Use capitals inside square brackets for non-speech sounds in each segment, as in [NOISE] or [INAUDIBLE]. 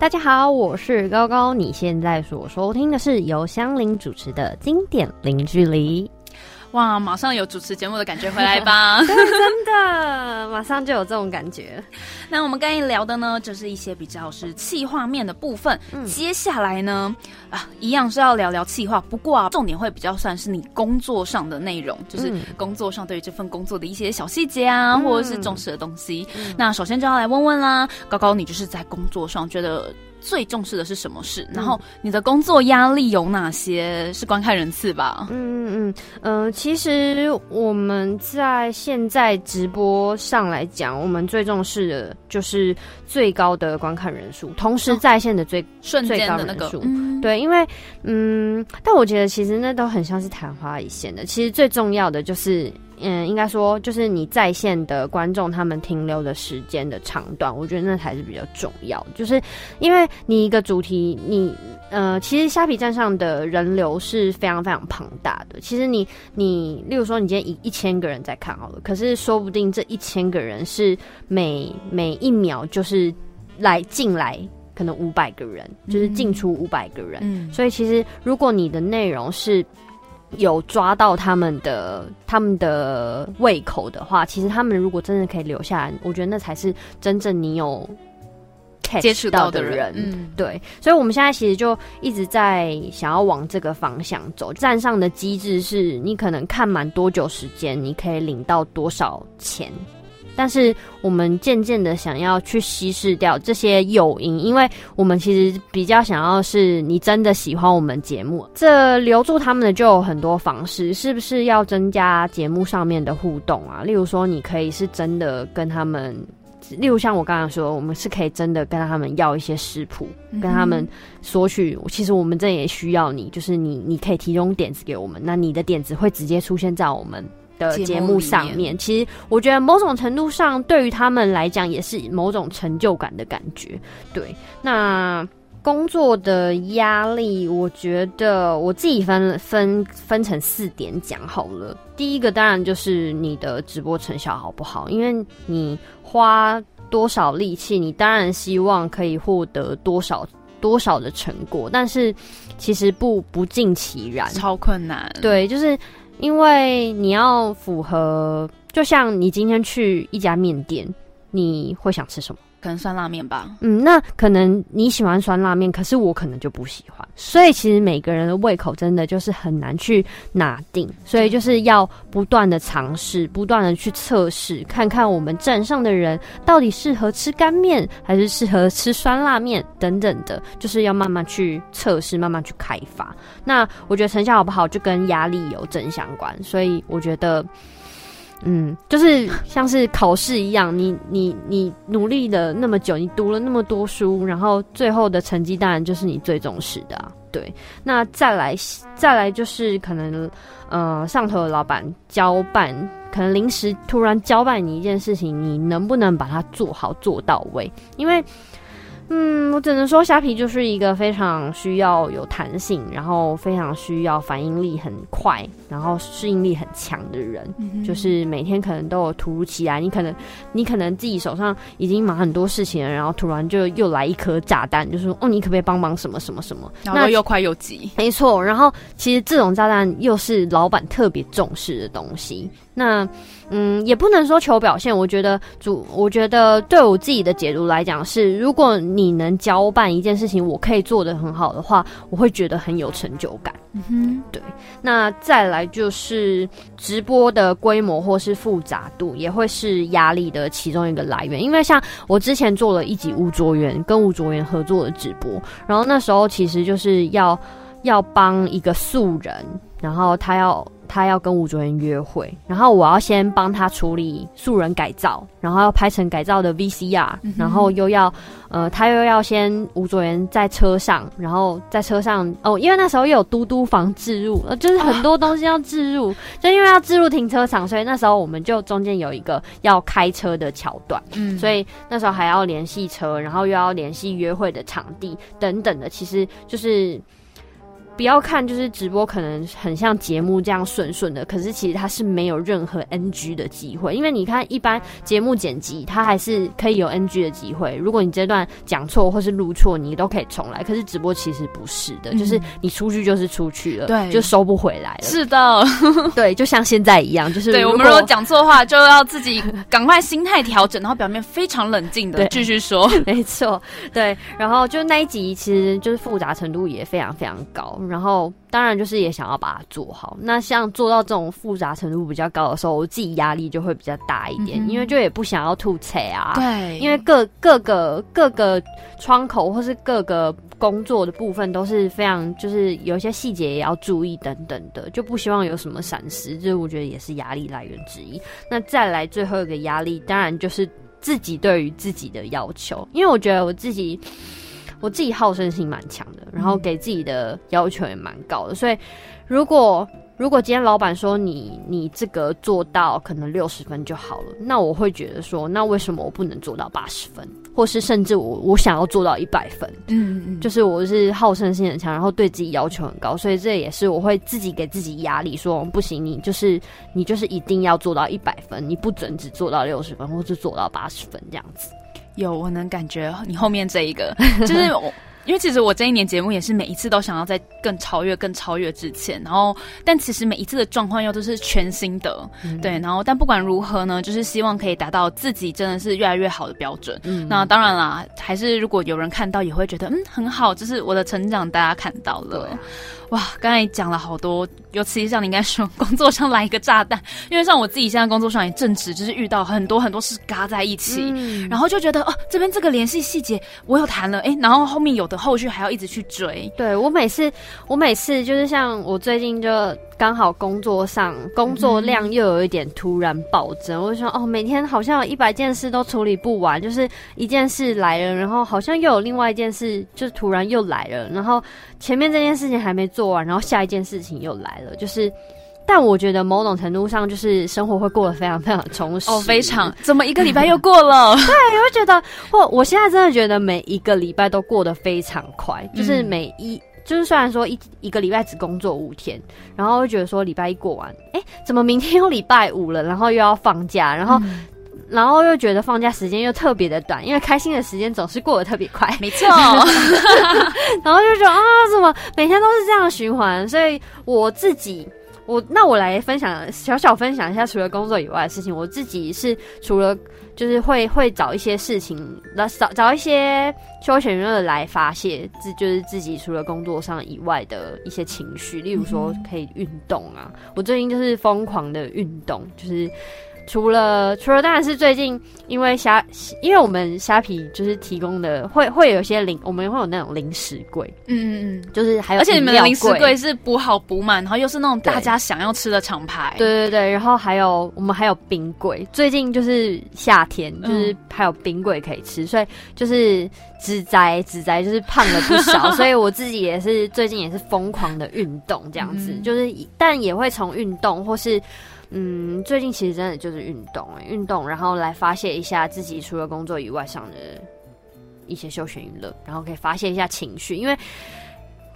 大家好，我是高高，你现在所收听的是由香菱主持的经典零距离。哇，马上有主持节目的感觉回来吧？[LAUGHS] [LAUGHS] 真的，马上就有这种感觉。那我们刚才聊的呢，就是一些比较是气画面的部分。接下来呢，啊，一样是要聊聊气画，不过啊，重点会比较算是你工作上的内容，就是工作上对于这份工作的一些小细节啊，或者是重视的东西。那首先就要来问问啦，高高，你就是在工作上觉得。最重视的是什么事？然后你的工作压力有哪些？是观看人次吧？嗯嗯嗯，呃其实我们在现在直播上来讲，我们最重视的就是最高的观看人数，同时在线的最瞬间的那个。对，因为嗯，但我觉得其实那都很像是昙花一现的。其实最重要的就是。嗯，应该说就是你在线的观众他们停留的时间的长短，我觉得那才是比较重要。就是因为你一个主题，你呃，其实虾皮站上的人流是非常非常庞大的。其实你你，例如说你今天一一千个人在看好了，可是说不定这一千个人是每每一秒就是来进来可能五百个人，就是进出五百个人。嗯，所以其实如果你的内容是。有抓到他们的他们的胃口的话，其实他们如果真的可以留下来，我觉得那才是真正你有接触到的人。嗯，对，所以我们现在其实就一直在想要往这个方向走。站上的机制是你可能看满多久时间，你可以领到多少钱。但是我们渐渐的想要去稀释掉这些诱因，因为我们其实比较想要是你真的喜欢我们节目，这留住他们的就有很多方式，是不是要增加节目上面的互动啊？例如说，你可以是真的跟他们，例如像我刚刚说，我们是可以真的跟他们要一些食谱，跟他们索取。其实我们这也需要你，就是你你可以提供点子给我们，那你的点子会直接出现在我们。的节目上面，其实我觉得某种程度上，对于他们来讲也是某种成就感的感觉。对，那工作的压力，我觉得我自己分分分成四点讲好了。第一个当然就是你的直播成效好不好，因为你花多少力气，你当然希望可以获得多少多少的成果，但是其实不不尽其然，超困难。对，就是。因为你要符合，就像你今天去一家面店，你会想吃什么？可能酸辣面吧。嗯，那可能你喜欢酸辣面，可是我可能就不喜欢。所以其实每个人的胃口真的就是很难去拿定，所以就是要不断的尝试，不断的去测试，看看我们站上的人到底适合吃干面，还是适合吃酸辣面等等的，就是要慢慢去测试，慢慢去开发。那我觉得成效好不好，就跟压力有正相关。所以我觉得。嗯，就是像是考试一样，你你你努力了那么久，你读了那么多书，然后最后的成绩当然就是你最重视的啊。对，那再来再来就是可能，呃，上头的老板交办，可能临时突然交办你一件事情，你能不能把它做好做到位？因为。嗯，我只能说虾皮就是一个非常需要有弹性，然后非常需要反应力很快，然后适应力很强的人。就是每天可能都有突如其来，你可能你可能自己手上已经忙很多事情了，然后突然就又来一颗炸弹，就说哦，你可不可以帮忙什么什么什么？然后又快又急，没错。然后其实这种炸弹又是老板特别重视的东西。那嗯，也不能说求表现。我觉得主，我觉得对我自己的解读来讲是，如果你能交办一件事情，我可以做的很好的话，我会觉得很有成就感。嗯哼，对。那再来就是直播的规模或是复杂度，也会是压力的其中一个来源。因为像我之前做了一集吴卓源跟吴卓源合作的直播，然后那时候其实就是要要帮一个素人，然后他要。他要跟吴卓源约会，然后我要先帮他处理素人改造，然后要拍成改造的 VCR，然后又要呃，他又要先吴卓源在车上，然后在车上哦，因为那时候又有嘟嘟房置入，呃，就是很多东西要置入，就因为要置入停车场，所以那时候我们就中间有一个要开车的桥段，嗯，所以那时候还要联系车，然后又要联系约会的场地等等的，其实就是。不要看就是直播可能很像节目这样顺顺的，可是其实它是没有任何 NG 的机会，因为你看一般节目剪辑它还是可以有 NG 的机会，如果你这段讲错或是录错，你都可以重来。可是直播其实不是的，就是你出去就是出去了，对，就收不回来了。是的，对，就像现在一样，就是对我们如果讲错话，就要自己赶快心态调整，然后表面非常冷静的 [LAUGHS] 继续说。[LAUGHS] 没错，对，然后就那一集其实就是复杂程度也非常非常高。然后，当然就是也想要把它做好。那像做到这种复杂程度比较高的时候，我自己压力就会比较大一点，因为就也不想要吐槽啊。对，因为各各个各个窗口或是各个工作的部分都是非常，就是有一些细节也要注意等等的，就不希望有什么闪失。这我觉得也是压力来源之一。那再来最后一个压力，当然就是自己对于自己的要求，因为我觉得我自己。我自己好胜心蛮强的，然后给自己的要求也蛮高的，所以如果如果今天老板说你你这个做到可能六十分就好了，那我会觉得说，那为什么我不能做到八十分，或是甚至我我想要做到一百分？嗯嗯，就是我是好胜心很强，然后对自己要求很高，所以这也是我会自己给自己压力，说不行，你就是你就是一定要做到一百分，你不准只做到六十分，或是做到八十分这样子。有，我能感觉你后面这一个，[LAUGHS] 就是我因为其实我这一年节目也是每一次都想要在更超越、更超越之前，然后但其实每一次的状况又都是全新的，对，然后但不管如何呢，就是希望可以达到自己真的是越来越好的标准。那当然啦，还是如果有人看到也会觉得嗯很好，就是我的成长大家看到了。哇，刚才讲了好多，尤其像你应该说工作上来一个炸弹，因为像我自己现在工作上也正值，就是遇到很多很多事嘎在一起，然后就觉得哦，这边这个联系细节我有谈了，哎，然后后面有的后续还要一直去追。对我每次，我每次就是像我最近就。刚好工作上工作量又有一点突然暴增，我就说哦，每天好像有一百件事都处理不完，就是一件事来了，然后好像又有另外一件事，就突然又来了，然后前面这件事情还没做完，然后下一件事情又来了，就是，但我觉得某种程度上就是生活会过得非常非常充实哦，非常，怎么一个礼拜又过了？对，我会觉得，我我现在真的觉得每一个礼拜都过得非常快，就是每一。就是虽然说一一个礼拜只工作五天，然后会觉得说礼拜一过完，哎，怎么明天又礼拜五了？然后又要放假，然后然后又觉得放假时间又特别的短，因为开心的时间总是过得特别快，没 [LAUGHS] 错。然后就觉得啊，怎么每天都是这样循环？所以我自己，我那我来分享小小分享一下，除了工作以外的事情，我自己是除了。就是会会找一些事情，那找找一些休闲娱乐来发泄自，就是自己除了工作上以外的一些情绪，例如说可以运动啊。我最近就是疯狂的运动，就是。除了除了当然是最近，因为虾，因为我们虾皮就是提供的会会有些零，我们会有那种零食柜，嗯嗯嗯，就是还有，而且你们的零食柜是补好补满，然后又是那种大家想要吃的厂牌，对对对，然后还有我们还有冰柜，最近就是夏天，就是还有冰柜可以吃，所以就是只宅只宅就是胖了不少，[LAUGHS] 所以我自己也是最近也是疯狂的运动这样子，就是但也会从运动或是。嗯，最近其实真的就是运动，运动，然后来发泄一下自己除了工作以外上的一些休闲娱乐，然后可以发泄一下情绪，因为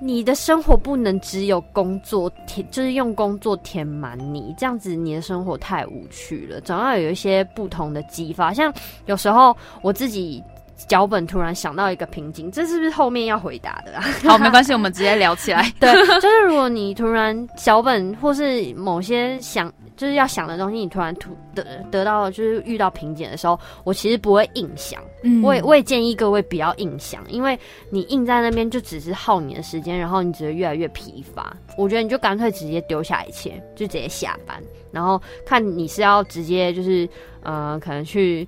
你的生活不能只有工作填，就是用工作填满你，这样子你的生活太无趣了，总要有一些不同的激发。像有时候我自己脚本突然想到一个瓶颈，这是不是后面要回答的啊？[LAUGHS] 好，没关系，我们直接聊起来。[LAUGHS] 对，就是如果你突然脚本或是某些想。就是要想的东西，你突然突得得到，就是遇到瓶颈的时候，我其实不会硬想。嗯，我也我也建议各位不要硬想，因为你硬在那边就只是耗你的时间，然后你只会越来越疲乏。我觉得你就干脆直接丢下一切，就直接下班，然后看你是要直接就是呃，可能去，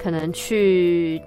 可能去，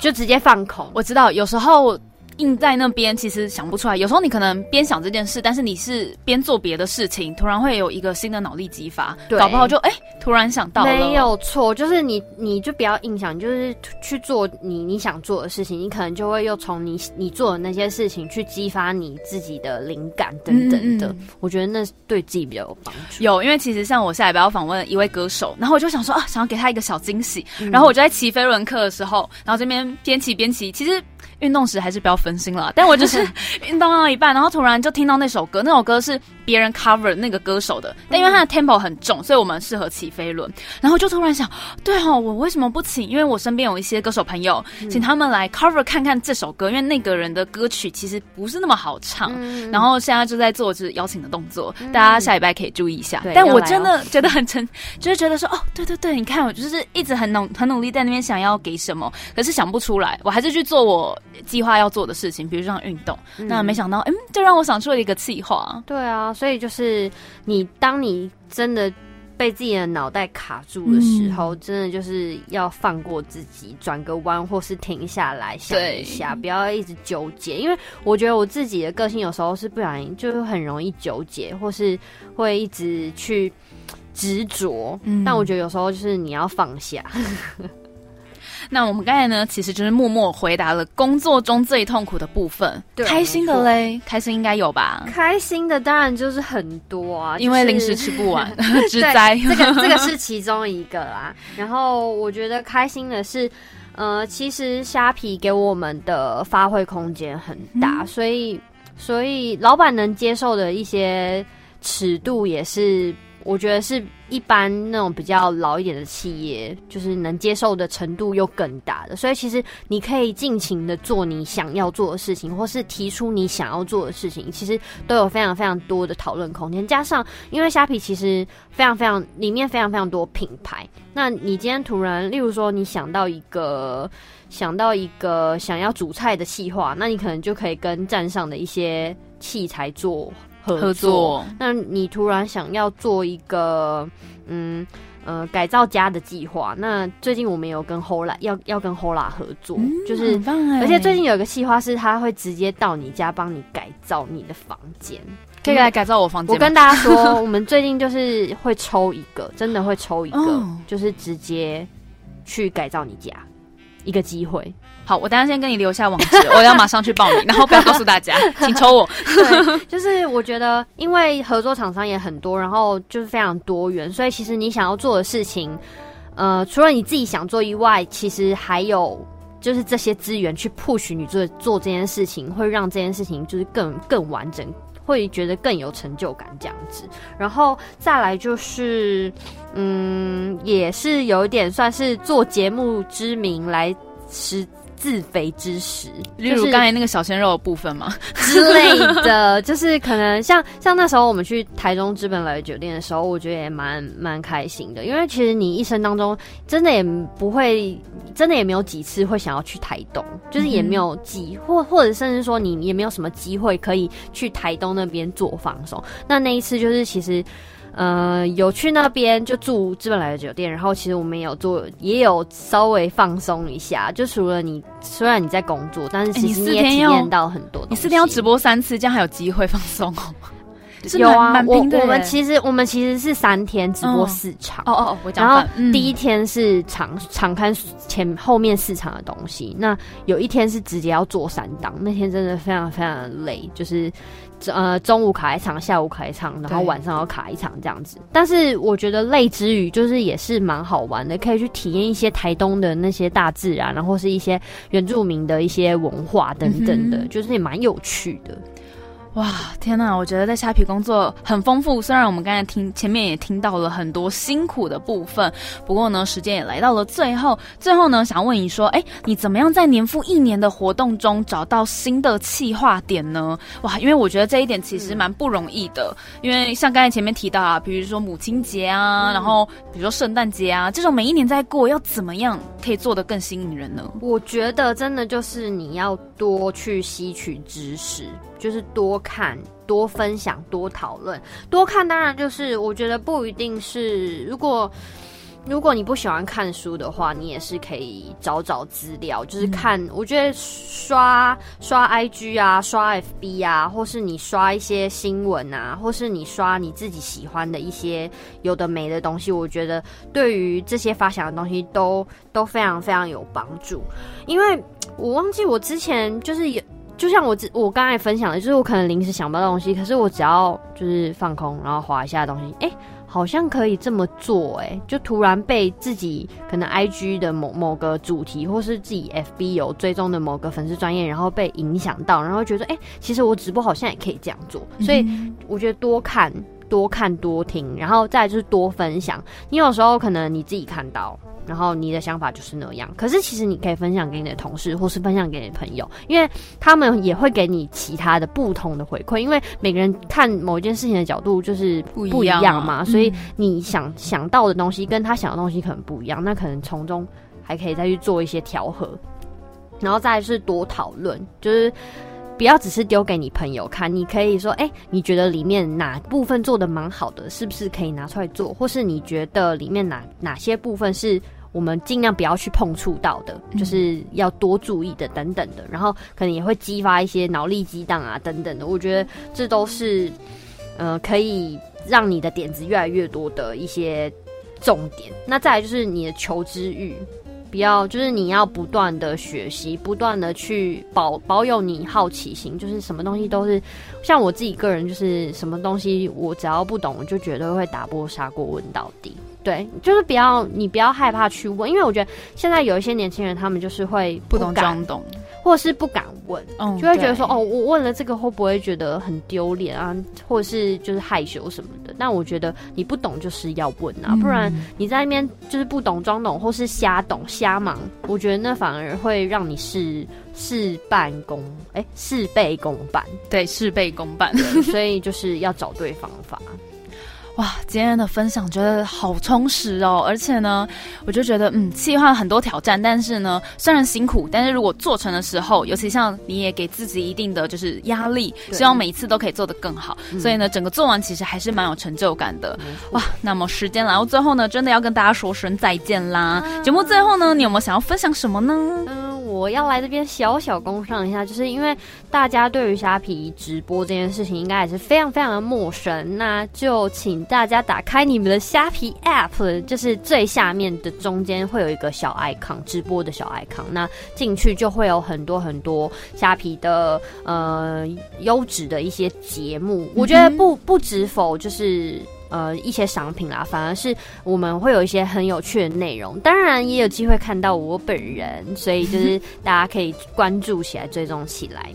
就直接放空。我知道有时候。硬在那边，其实想不出来。有时候你可能边想这件事，但是你是边做别的事情，突然会有一个新的脑力激发，搞不好就哎，突然想到了。没有错，就是你，你就不要硬想，就是去做你你想做的事情，你可能就会又从你你做的那些事情去激发你自己的灵感等等的。我觉得那对自己比较有帮助。有，因为其实像我下礼拜要访问一位歌手，然后我就想说啊，想要给他一个小惊喜，然后我就在骑飞轮课的时候，然后这边边骑边骑，其实运动时还是不要。分心了，但我就是 [LAUGHS] 运动到一半，然后突然就听到那首歌，那首歌是别人 cover 那个歌手的，但因为他的 tempo 很重，所以我们适合起飞轮。然后就突然想，对哦，我为什么不请？因为我身边有一些歌手朋友，请他们来 cover 看看这首歌，因为那个人的歌曲其实不是那么好唱。然后现在就在做就是邀请的动作，大家下礼拜可以注意一下。但我真的觉得很成，[LAUGHS] 就是觉得说，哦，对对对，你看我就是一直很努很努力在那边想要给什么，可是想不出来，我还是去做我计划要做的事情，比如说运动。那没想到，嗯，就让我想出了一个计划。对啊，所以就是你，当你真的。被自己的脑袋卡住的时候，真的就是要放过自己，转个弯，或是停下来想一下，不要一直纠结。因为我觉得我自己的个性有时候是不小心，就是很容易纠结，或是会一直去执着。但我觉得有时候就是你要放下。那我们刚才呢，其实就是默默回答了工作中最痛苦的部分。开心的嘞，开心应该有吧？开心的当然就是很多啊，因为零食吃不完，[LAUGHS] [LAUGHS] 之灾。这个 [LAUGHS] 这个是其中一个啦。然后我觉得开心的是，呃，其实虾皮给我们的发挥空间很大，所以所以老板能接受的一些尺度也是。我觉得是一般那种比较老一点的企业，就是能接受的程度又更大的，所以其实你可以尽情的做你想要做的事情，或是提出你想要做的事情，其实都有非常非常多的讨论空间。加上因为虾皮其实非常非常里面非常非常多品牌，那你今天突然，例如说你想到一个想到一个想要煮菜的计划，那你可能就可以跟站上的一些器材做。合作，那你突然想要做一个嗯呃改造家的计划，那最近我们有跟 Hola 要要跟 Hola 合作，就是而且最近有一个计划是他会直接到你家帮你改造你的房间，可以来改造我房间。我跟大家说，我们最近就是会抽一个，真的会抽一个，就是直接去改造你家一个机会。好，我等下先跟你留下网址，[LAUGHS] 我要马上去报名，然后不要告诉大家，[LAUGHS] 请抽我。对，就是我觉得，因为合作厂商也很多，然后就是非常多元，所以其实你想要做的事情，呃，除了你自己想做以外，其实还有就是这些资源去 push 你做做这件事情，会让这件事情就是更更完整，会觉得更有成就感这样子。然后再来就是，嗯，也是有一点算是做节目之名来实。自肥之时，例如刚才那个小鲜肉的部分嘛 [LAUGHS] 之类的，就是可能像像那时候我们去台中资本来酒店的时候，我觉得也蛮蛮开心的，因为其实你一生当中真的也不会，真的也没有几次会想要去台东，就是也没有机或或者甚至说你也没有什么机会可以去台东那边做放松。那那一次就是其实。呃，有去那边就住资本来的酒店，然后其实我们也有做，也有稍微放松一下。就除了你，虽然你在工作，但是其实你也体验到很多。你四天要直播三次，这样还有机会放松哦。有啊，我我们其实我们其实是三天直播四场。哦哦，我讲。然后第一天是场场看前后面四场的东西，那有一天是直接要做三档，那天真的非常非常的累，就是。呃，中午卡一场，下午卡一场，然后晚上要卡一场这样子。但是我觉得累之余，就是也是蛮好玩的，可以去体验一些台东的那些大自然，然后是一些原住民的一些文化等等的，就是也蛮有趣的。哇，天呐！我觉得在虾皮工作很丰富。虽然我们刚才听前面也听到了很多辛苦的部分，不过呢，时间也来到了最后。最后呢，想问你说，哎，你怎么样在年复一年的活动中找到新的企划点呢？哇，因为我觉得这一点其实蛮不容易的。因为像刚才前面提到啊，比如说母亲节啊，然后比如说圣诞节啊，这种每一年在过，要怎么样可以做得更吸引人呢？我觉得真的就是你要多去吸取知识。就是多看、多分享、多讨论。多看当然就是，我觉得不一定是。如果如果你不喜欢看书的话，你也是可以找找资料，就是看。我觉得刷刷 IG 啊，刷 FB 啊，或是你刷一些新闻啊，或是你刷你自己喜欢的一些有的没的东西，我觉得对于这些发想的东西都都非常非常有帮助。因为我忘记我之前就是有。就像我我刚才分享的，就是我可能临时想不到东西，可是我只要就是放空，然后划一下东西，哎。好像可以这么做，哎，就突然被自己可能 I G 的某某个主题，或是自己 F B 有追踪的某个粉丝专业，然后被影响到，然后觉得，哎，其实我直播好像也可以这样做，所以我觉得多看、多看、多听，然后再就是多分享。你有时候可能你自己看到。然后你的想法就是那样，可是其实你可以分享给你的同事，或是分享给你的朋友，因为他们也会给你其他的不同的回馈。因为每个人看某一件事情的角度就是不一样嘛，所以你想想到的东西跟他想的东西可能不一样，那可能从中还可以再去做一些调和，然后再是多讨论，就是。不要只是丢给你朋友看，你可以说，哎，你觉得里面哪部分做的蛮好的，是不是可以拿出来做？或是你觉得里面哪哪些部分是我们尽量不要去碰触到的，就是要多注意的等等的。然后可能也会激发一些脑力激荡啊等等的。我觉得这都是，呃，可以让你的点子越来越多的一些重点。那再来就是你的求知欲。要，就是你要不断的学习，不断的去保保有你好奇心，就是什么东西都是，像我自己个人，就是什么东西我只要不懂，我就绝对会打破砂锅问到底。对，就是不要你不要害怕去问，因为我觉得现在有一些年轻人，他们就是会不懂装懂。或是不敢问，就会觉得说哦，我问了这个会不会觉得很丢脸啊？或者是就是害羞什么的？但我觉得你不懂就是要问啊，不然你在那边就是不懂装懂，或是瞎懂瞎忙，我觉得那反而会让你事事半功哎事倍功半，对，事倍功半。所以就是要找对方法。哇，今天的分享觉得好充实哦，而且呢，我就觉得嗯，计划很多挑战，但是呢，虽然辛苦，但是如果做成的时候，尤其像你也给自己一定的就是压力，希望每一次都可以做得更好，所以呢，整个做完其实还是蛮有成就感的。哇，那么时间来到最后呢，真的要跟大家说声再见啦。节目最后呢，你有没有想要分享什么呢？嗯我要来这边小小工上一下，就是因为大家对于虾皮直播这件事情应该也是非常非常的陌生，那就请大家打开你们的虾皮 App，就是最下面的中间会有一个小 icon，直播的小 icon，那进去就会有很多很多虾皮的呃优质的一些节目，我觉得不不止否就是。呃，一些商品啦，反而是我们会有一些很有趣的内容，当然也有机会看到我本人，所以就是 [LAUGHS] 大家可以关注起来，追踪起来。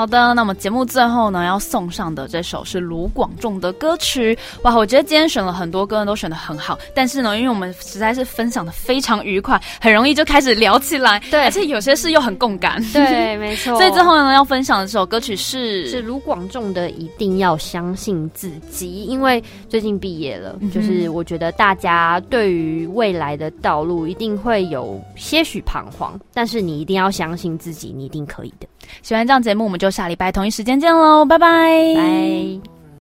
好的，那么节目最后呢，要送上的这首是卢广仲的歌曲。哇，我觉得今天选了很多歌，都选的很好。但是呢，因为我们实在是分享的非常愉快，很容易就开始聊起来。对，而且有些事又很共感。对，没错。[LAUGHS] 所以最后呢，要分享的这首歌曲是是卢广仲的《一定要相信自己》。因为最近毕业了，就是我觉得大家对于未来的道路一定会有些许彷徨，但是你一定要相信自己，你一定可以的。喜欢这样节目，我们就下礼拜同一时间见喽，拜拜。